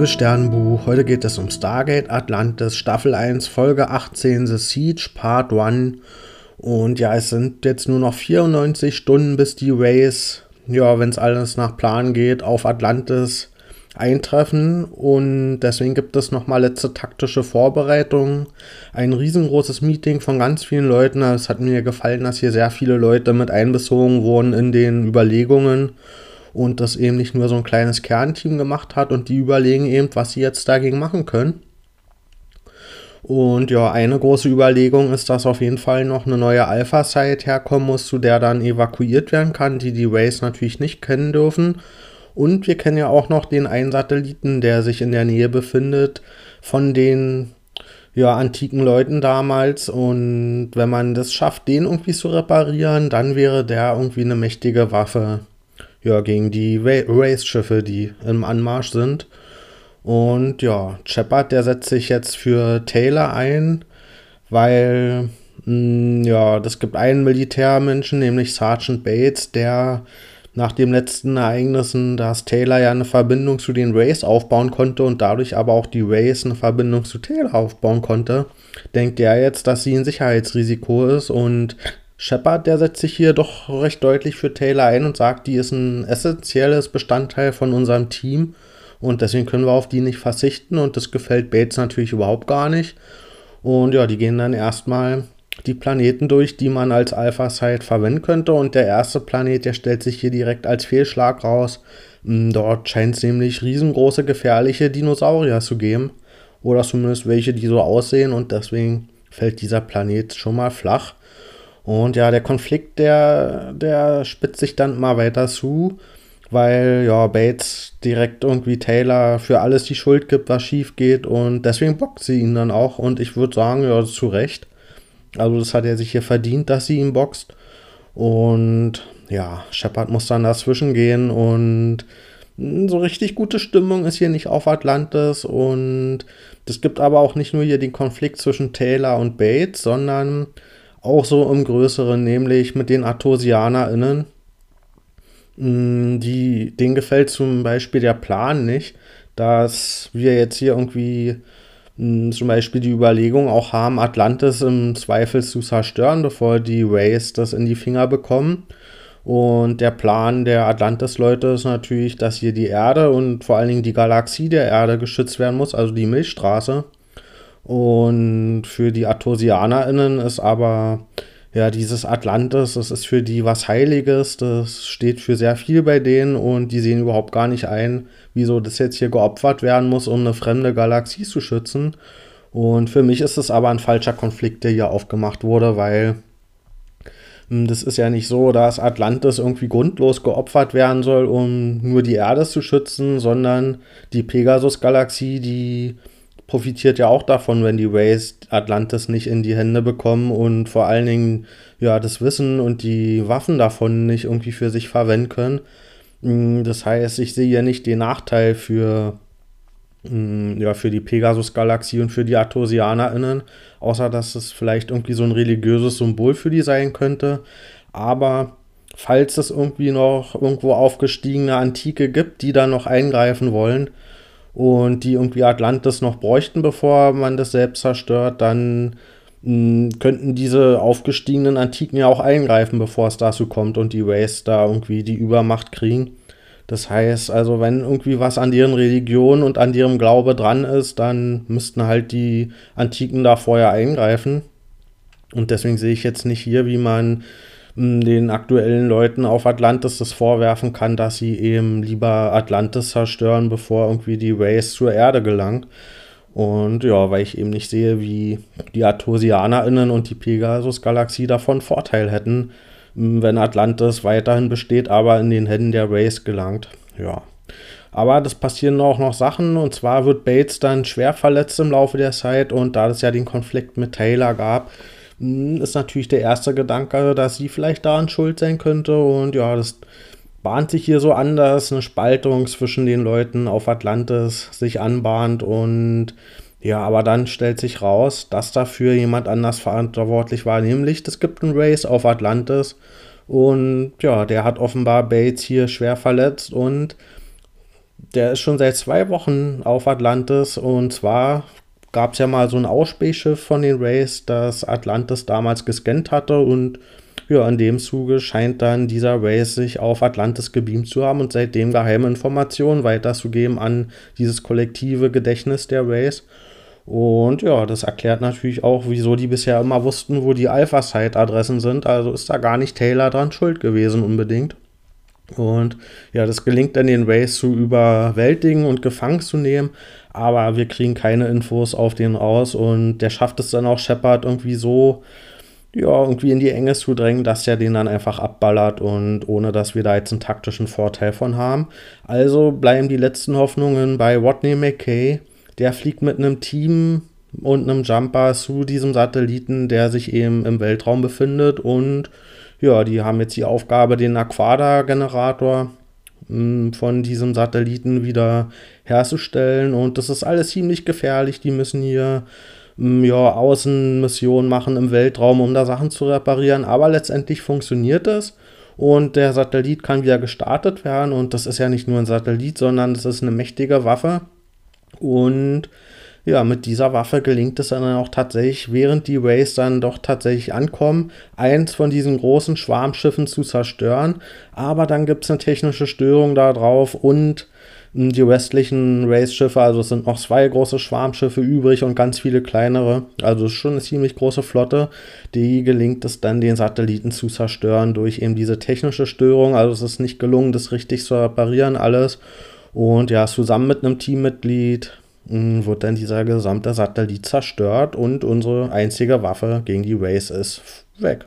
liebes Sternbuch, heute geht es um Stargate Atlantis, Staffel 1, Folge 18, The Siege, Part 1. Und ja, es sind jetzt nur noch 94 Stunden, bis die Rays, ja, wenn es alles nach Plan geht, auf Atlantis eintreffen. Und deswegen gibt es nochmal letzte taktische Vorbereitungen. Ein riesengroßes Meeting von ganz vielen Leuten. Es hat mir gefallen, dass hier sehr viele Leute mit einbezogen wurden in den Überlegungen und das eben nicht nur so ein kleines Kernteam gemacht hat und die überlegen eben, was sie jetzt dagegen machen können. Und ja, eine große Überlegung ist, dass auf jeden Fall noch eine neue Alpha-Site herkommen muss, zu der dann evakuiert werden kann, die die Rays natürlich nicht kennen dürfen. Und wir kennen ja auch noch den einen Satelliten, der sich in der Nähe befindet von den ja, antiken Leuten damals. Und wenn man das schafft, den irgendwie zu reparieren, dann wäre der irgendwie eine mächtige Waffe ja, gegen die Race-Schiffe, die im Anmarsch sind. Und ja, Shepard, der setzt sich jetzt für Taylor ein, weil mh, hm, ja, das gibt einen Militärmenschen, nämlich Sergeant Bates, der nach den letzten Ereignissen, dass Taylor ja eine Verbindung zu den Rays aufbauen konnte und dadurch aber auch die Rays eine Verbindung zu Taylor aufbauen konnte, denkt er jetzt, dass sie ein Sicherheitsrisiko ist und Shepard, der setzt sich hier doch recht deutlich für Taylor ein und sagt, die ist ein essentielles Bestandteil von unserem Team und deswegen können wir auf die nicht verzichten und das gefällt Bates natürlich überhaupt gar nicht. Und ja, die gehen dann erstmal die Planeten durch, die man als Alpha-Site verwenden könnte und der erste Planet, der stellt sich hier direkt als Fehlschlag raus. Hm, dort scheint es nämlich riesengroße, gefährliche Dinosaurier zu geben oder zumindest welche, die so aussehen und deswegen fällt dieser Planet schon mal flach. Und ja, der Konflikt, der, der spitzt sich dann mal weiter zu, weil ja Bates direkt irgendwie Taylor für alles die Schuld gibt, was schief geht und deswegen bockt sie ihn dann auch und ich würde sagen, ja, zu Recht. Also das hat er sich hier verdient, dass sie ihn boxt. Und ja, Shepard muss dann dazwischen gehen und so richtig gute Stimmung ist hier nicht auf Atlantis und es gibt aber auch nicht nur hier den Konflikt zwischen Taylor und Bates, sondern auch so im Größeren, nämlich mit den ArtosianerInnen. Mm, die, denen gefällt zum Beispiel der Plan nicht, dass wir jetzt hier irgendwie mm, zum Beispiel die Überlegung auch haben, Atlantis im Zweifel zu zerstören, bevor die Rays das in die Finger bekommen. Und der Plan der Atlantis-Leute ist natürlich, dass hier die Erde und vor allen Dingen die Galaxie der Erde geschützt werden muss, also die Milchstraße. Und für die ArtosianerInnen ist aber ja dieses Atlantis, das ist für die was Heiliges, das steht für sehr viel bei denen und die sehen überhaupt gar nicht ein, wieso das jetzt hier geopfert werden muss, um eine fremde Galaxie zu schützen. Und für mich ist es aber ein falscher Konflikt, der hier aufgemacht wurde, weil hm, das ist ja nicht so, dass Atlantis irgendwie grundlos geopfert werden soll, um nur die Erde zu schützen, sondern die Pegasus-Galaxie, die profitiert ja auch davon, wenn die Rays Atlantis nicht in die Hände bekommen und vor allen Dingen ja das Wissen und die Waffen davon nicht irgendwie für sich verwenden können. Mm, das heißt, ich sehe ja nicht den Nachteil für, mm, ja, für die Pegasus-Galaxie und für die ArtosianerInnen, außer dass es vielleicht irgendwie so ein religiöses Symbol für die sein könnte. Aber falls es irgendwie noch irgendwo aufgestiegene Antike gibt, die da noch eingreifen wollen, und die irgendwie Atlantis noch bräuchten, bevor man das selbst zerstört, dann mh, hm, könnten diese aufgestiegenen Antiken ja auch eingreifen, bevor es dazu kommt und die Race da irgendwie die Übermacht kriegen. Das heißt, also wenn irgendwie was an deren Religion und an ihrem Glaube dran ist, dann müssten halt die Antiken da vorher eingreifen. Und deswegen sehe ich jetzt nicht hier, wie man den aktuellen Leuten auf Atlantis das vorwerfen kann, dass sie eben lieber Atlantis zerstören, bevor irgendwie die Race zur Erde gelangt. Und ja, weil ich eben nicht sehe, wie die ArtosianerInnen und die Pegasus-Galaxie davon Vorteil hätten, wenn Atlantis weiterhin besteht, aber in den Händen der Race gelangt. Ja. Aber das passieren auch noch Sachen und zwar wird Bates dann schwer verletzt im Laufe der Zeit und da es ja den Konflikt mit Taylor gab, ist natürlich der erste Gedanke, dass sie vielleicht daran schuld sein könnte. Und ja, das bahnt sich hier so an, dass eine Spaltung zwischen den Leuten auf Atlantis sich anbahnt. Und ja, aber dann stellt sich raus, dass dafür jemand anders verantwortlich war, nämlich es gibt einen Race auf Atlantis. Und ja, der hat offenbar Bates hier schwer verletzt und der ist schon seit zwei Wochen auf Atlantis und zwar gab es ja mal so ein Ausspähschiff von den Rays, das Atlantis damals gescannt hatte und ja, in dem Zuge scheint dann dieser Race sich auf Atlantis gebeamt zu haben und seitdem geheime Informationen weiterzugeben an dieses kollektive Gedächtnis der Race. Und ja, das erklärt natürlich auch, wieso die bisher immer wussten, wo die Alpha-Site-Adressen sind. Also ist da gar nicht Taylor dran schuld gewesen unbedingt. Und ja, das gelingt dann den Race zu überwältigen und gefangen zu nehmen, aber wir kriegen keine Infos auf den raus und der schafft es dann auch Shepard irgendwie so, ja, irgendwie in die Enge zu drängen, dass er den dann einfach abballert und ohne dass wir da jetzt einen taktischen Vorteil von haben. Also bleiben die letzten Hoffnungen bei Rodney McKay. Der fliegt mit einem Team und einem Jumper zu diesem Satelliten, der sich eben im Weltraum befindet und ja, die haben jetzt die Aufgabe, den Aquada-Generator hm, von diesem Satelliten wieder herzustellen. Und das ist alles ziemlich gefährlich. Die müssen hier hm, ja, Außenmissionen machen im Weltraum, um da Sachen zu reparieren. Aber letztendlich funktioniert es. Und der Satellit kann wieder gestartet werden. Und das ist ja nicht nur ein Satellit, sondern das ist eine mächtige Waffe. Und ja, mit dieser Waffe gelingt es dann auch tatsächlich, während die Rays dann doch tatsächlich ankommen, eins von diesen großen Schwarmschiffen zu zerstören. Aber dann gibt es eine technische Störung da drauf und die restlichen Race-Schiffe, also es sind noch zwei große Schwarmschiffe übrig und ganz viele kleinere. Also es ist schon eine ziemlich große Flotte. Die gelingt es dann, den Satelliten zu zerstören durch eben diese technische Störung. Also es ist nicht gelungen, das richtig zu reparieren, alles. Und ja, zusammen mit einem Teammitglied wird dann dieser gesamte Satellit zerstört und unsere einzige Waffe gegen die Race ist weg.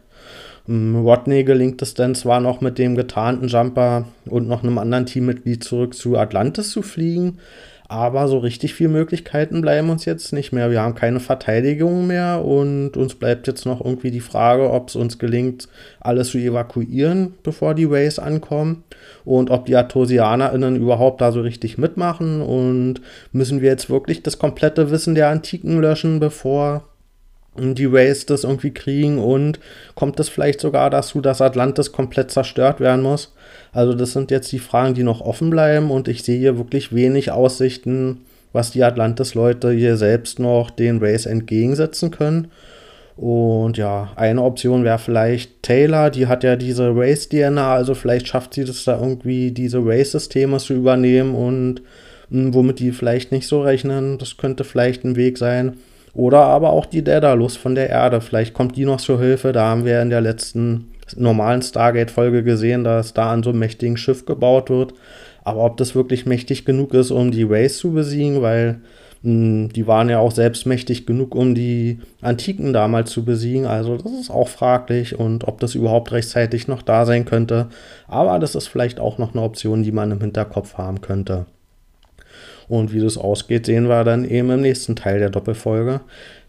Rodney gelingt es dann zwar noch mit dem getarnten Jumper und noch einem anderen Teammitglied zurück zu Atlantis zu fliegen, aber so richtig viele Möglichkeiten bleiben uns jetzt nicht mehr. Wir haben keine Verteidigung mehr und uns bleibt jetzt noch irgendwie die Frage, ob es uns gelingt, alles zu evakuieren, bevor die Ways ankommen. Und ob die ArtosianerInnen überhaupt da so richtig mitmachen. Und müssen wir jetzt wirklich das komplette Wissen der Antiken löschen, bevor die Rays das irgendwie kriegen und kommt es vielleicht sogar dazu, dass Atlantis komplett zerstört werden muss. Also das sind jetzt die Fragen, die noch offen bleiben und ich sehe hier wirklich wenig Aussichten, was die Atlantis-Leute hier selbst noch den Rays entgegensetzen können. Und ja, eine Option wäre vielleicht Taylor, die hat ja diese Race-DNA, also vielleicht schafft sie das da irgendwie, diese Race-Systeme zu übernehmen und mh, hm, womit die vielleicht nicht so rechnen. Das könnte vielleicht ein Weg sein. Oder aber auch die Daedalus von der Erde. Vielleicht kommt die noch zur Hilfe. Da haben wir in der letzten normalen Stargate-Folge gesehen, dass da an so einem mächtigen Schiff gebaut wird. Aber ob das wirklich mächtig genug ist, um die Race zu besiegen, weil mh, hm, die waren ja auch selbst mächtig genug, um die Antiken damals zu besiegen. Also das ist auch fraglich und ob das überhaupt rechtzeitig noch da sein könnte. Aber das ist vielleicht auch noch eine Option, die man im Hinterkopf haben könnte. Und wie das ausgeht, sehen wir dann eben im nächsten Teil der Doppelfolge.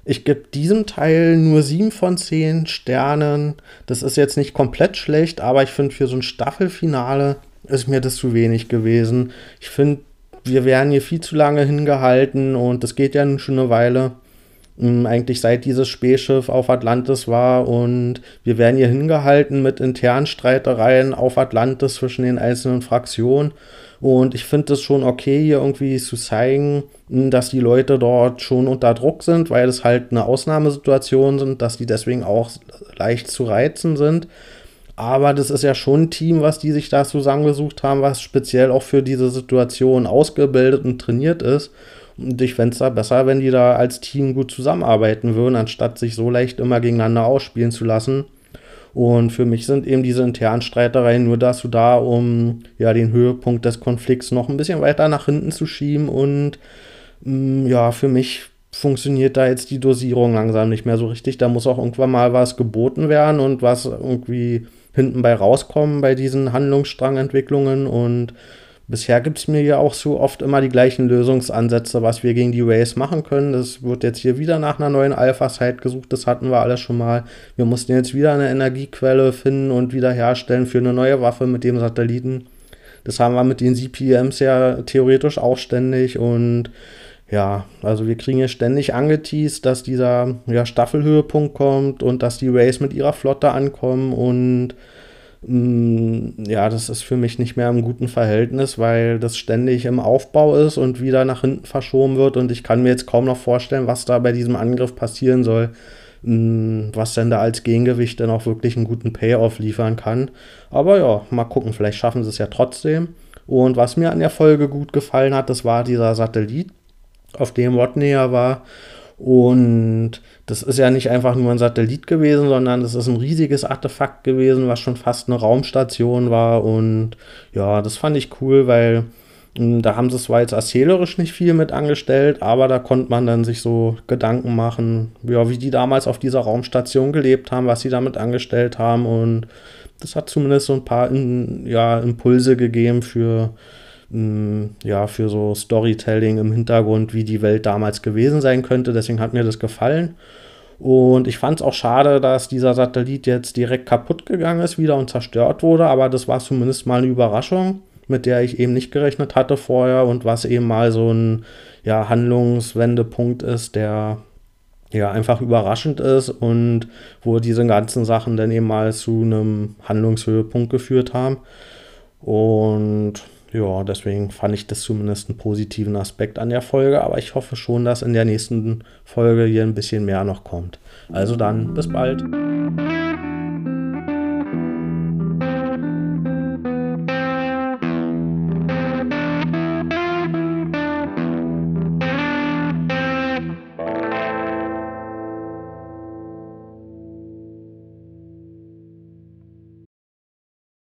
Ich gebe diesem Teil nur 7 von 10 Sternen. Das ist jetzt nicht komplett schlecht, aber ich finde, für so ein Staffelfinale ist mir das zu wenig gewesen. Ich finde, wir werden hier viel zu lange hingehalten und das geht ja eine Weile. Eigentlich seit dieses Spähschiff auf Atlantis war und wir werden hier hingehalten mit internen Streitereien auf Atlantis zwischen den einzelnen Fraktionen. Und ich finde es schon okay, hier irgendwie zu zeigen, dass die Leute dort schon unter Druck sind, weil es halt eine Ausnahmesituation sind, dass die deswegen auch leicht zu reizen sind. Aber das ist ja schon ein Team, was die sich da zusammengesucht haben, was speziell auch für diese Situation ausgebildet und trainiert ist. Und ich fände es da besser, wenn die da als Team gut zusammenarbeiten würden, anstatt sich so leicht immer gegeneinander ausspielen zu lassen. Und für mich sind eben diese internen Streitereien nur dazu da, um ja den Höhepunkt des Konflikts noch ein bisschen weiter nach hinten zu schieben. Und mh, mm, ja, für mich funktioniert da jetzt die Dosierung langsam nicht mehr so richtig. Da muss auch irgendwann mal was geboten werden und was irgendwie hinten bei rauskommen bei diesen Handlungsstrangentwicklungen. Und bisher gibt es mir ja auch so oft immer die gleichen Lösungsansätze, was wir gegen die Race machen können. Das wird jetzt hier wieder nach einer neuen Alpha-Site gesucht. Das hatten wir alles schon mal. Wir mussten jetzt wieder eine Energiequelle finden und wiederherstellen für eine neue Waffe mit dem Satelliten. Das haben wir mit den CPMs ja theoretisch auch ständig und ja, also wir kriegen hier ständig angeteased, dass dieser ja, Staffelhöhepunkt kommt und dass die Race mit ihrer Flotte ankommen und ja, das ist für mich nicht mehr im guten Verhältnis, weil das ständig im Aufbau ist und wieder nach hinten verschoben wird und ich kann mir jetzt kaum noch vorstellen, was da bei diesem Angriff passieren soll, mm, was denn da als Gegengewicht dann auch wirklich einen guten Payoff liefern kann. Aber ja, mal gucken, vielleicht schaffen sie es ja trotzdem. Und was mir an der Folge gut gefallen hat, das war dieser Satellit, auf dem Rodney ja war. Und das ist ja nicht einfach nur ein Satellit gewesen, sondern das ist ein riesiges Artefakt gewesen, was schon fast eine Raumstation war. Und ja, das fand ich cool, weil hm, da haben sie zwar jetzt erzählerisch nicht viel mit angestellt, aber da konnte man dann sich so Gedanken machen, ja, wie die damals auf dieser Raumstation gelebt haben, was sie damit angestellt haben. Und das hat zumindest so ein paar ja, Impulse gegeben für ja, für so Storytelling im Hintergrund, wie die Welt damals gewesen sein könnte. Deswegen hat mir das gefallen. Und ich fand es auch schade, dass dieser Satellit jetzt direkt kaputt gegangen ist wieder und zerstört wurde. Aber das war zumindest mal eine Überraschung, mit der ich eben nicht gerechnet hatte vorher und was eben mal so ein ja, Handlungswendepunkt ist, der ja einfach überraschend ist und wo diese ganzen Sachen dann eben mal zu einem Handlungshöhepunkt geführt haben. Und ja, deswegen fand ich das zumindest einen positiven Aspekt an der Folge, aber ich hoffe schon, dass in der nächsten Folge hier ein bisschen mehr noch kommt. Also dann, bis bald.